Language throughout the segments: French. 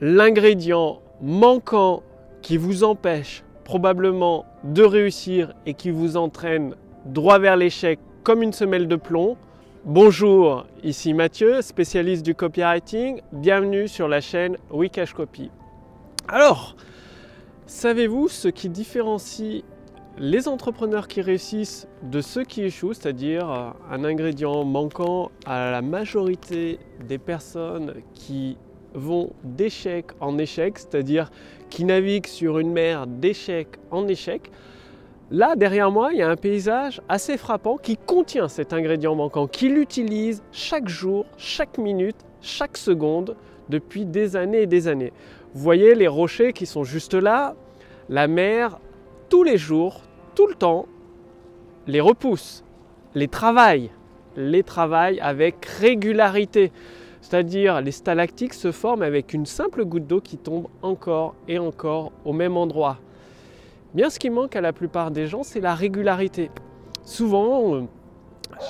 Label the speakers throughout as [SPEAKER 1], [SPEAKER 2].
[SPEAKER 1] l'ingrédient manquant qui vous empêche probablement de réussir et qui vous entraîne droit vers l'échec comme une semelle de plomb. Bonjour, ici Mathieu, spécialiste du copywriting. Bienvenue sur la chaîne Wikash Copy. Alors, savez-vous ce qui différencie les entrepreneurs qui réussissent de ceux qui échouent, c'est-à-dire un ingrédient manquant à la majorité des personnes qui vont d'échec en échec, c'est-à-dire qui naviguent sur une mer d'échec en échec. Là, derrière moi, il y a un paysage assez frappant qui contient cet ingrédient manquant, qui l'utilise chaque jour, chaque minute, chaque seconde, depuis des années et des années. Vous voyez les rochers qui sont juste là, la mer, tous les jours, tout le temps, les repousse, les travaille, les travaille avec régularité. C'est-à-dire les stalactites se forment avec une simple goutte d'eau qui tombe encore et encore au même endroit. Bien ce qui manque à la plupart des gens, c'est la régularité. Souvent,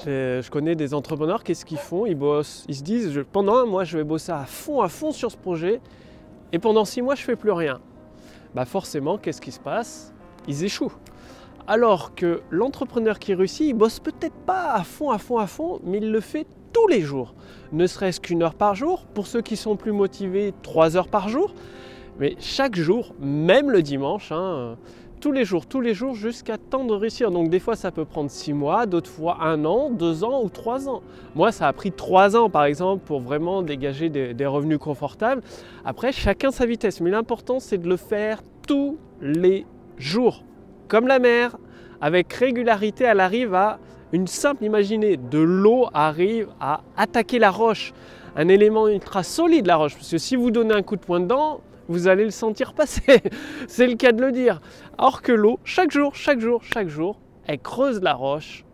[SPEAKER 1] euh, je connais des entrepreneurs, qu'est-ce qu'ils font? Ils bossent, ils se disent pendant un mois je vais bosser à fond, à fond sur ce projet, et pendant six mois je fais plus rien. Bah forcément, qu'est-ce qui se passe? Ils échouent. Alors que l'entrepreneur qui réussit, il bosse peut-être pas à fond, à fond, à fond, mais il le fait tous les jours, ne serait-ce qu'une heure par jour. Pour ceux qui sont plus motivés, trois heures par jour. Mais chaque jour, même le dimanche, hein, tous les jours, tous les jours, jusqu'à temps de réussir. Donc des fois, ça peut prendre six mois, d'autres fois un an, deux ans ou trois ans. Moi, ça a pris trois ans, par exemple, pour vraiment dégager des, revenus confortables. Après, chacun sa vitesse. Mais l'important, c'est de le faire tous les jours. Comme la mer, avec régularité, elle arrive à une simple, imaginez, de l'eau arrive à attaquer la roche, un élément ultra solide la roche, parce que si vous donnez un coup de poing dedans, vous allez le sentir passer, c'est le cas de le dire. Or que l'eau, chaque jour, chaque jour, chaque jour, elle creuse la roche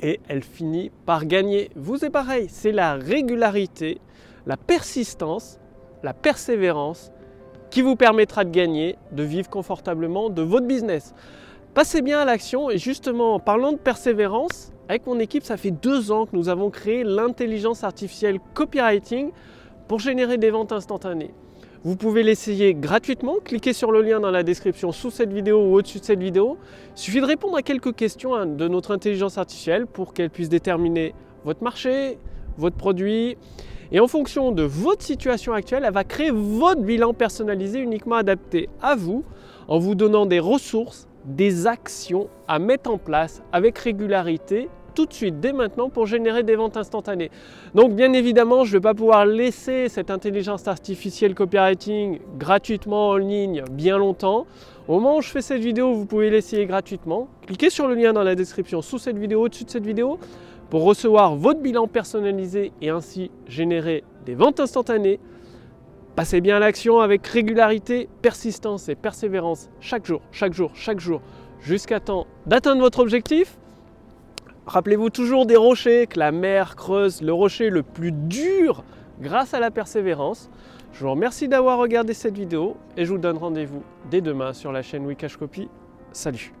[SPEAKER 1] et elle finit par gagner. Vous c'est pareil, c'est la régularité, la persistance, la persévérance qui vous permettra de gagner, de vivre confortablement de votre business. Passez bien à l'action et justement en parlant de persévérance, avec mon équipe, ça fait deux ans que nous avons créé l'intelligence artificielle copywriting pour générer des ventes instantanées. Vous pouvez l'essayer gratuitement, cliquez sur le lien dans la description sous cette vidéo ou au-dessus de cette vidéo. Il suffit de répondre à quelques questions hein, de notre intelligence artificielle pour qu'elle puisse déterminer votre marché, votre produit. Et en fonction de votre situation actuelle, elle va créer votre bilan personnalisé uniquement adapté à vous en vous donnant des ressources des actions à mettre en place avec régularité tout de suite, dès maintenant, pour générer des ventes instantanées. Donc bien évidemment, je ne vais pas pouvoir laisser cette intelligence artificielle copywriting gratuitement en ligne bien longtemps. Au moment où je fais cette vidéo, vous pouvez l'essayer gratuitement. Cliquez sur le lien dans la description sous cette vidéo, au-dessus de cette vidéo, pour recevoir votre bilan personnalisé et ainsi générer des ventes instantanées. Passez bien l'action avec régularité, persistance et persévérance chaque jour, chaque jour, chaque jour, jusqu'à temps d'atteindre votre objectif. Rappelez-vous toujours des rochers, que la mer creuse le rocher le plus dur grâce à la persévérance. Je vous remercie d'avoir regardé cette vidéo et je vous donne rendez-vous dès demain sur la chaîne Wikash Copy. Salut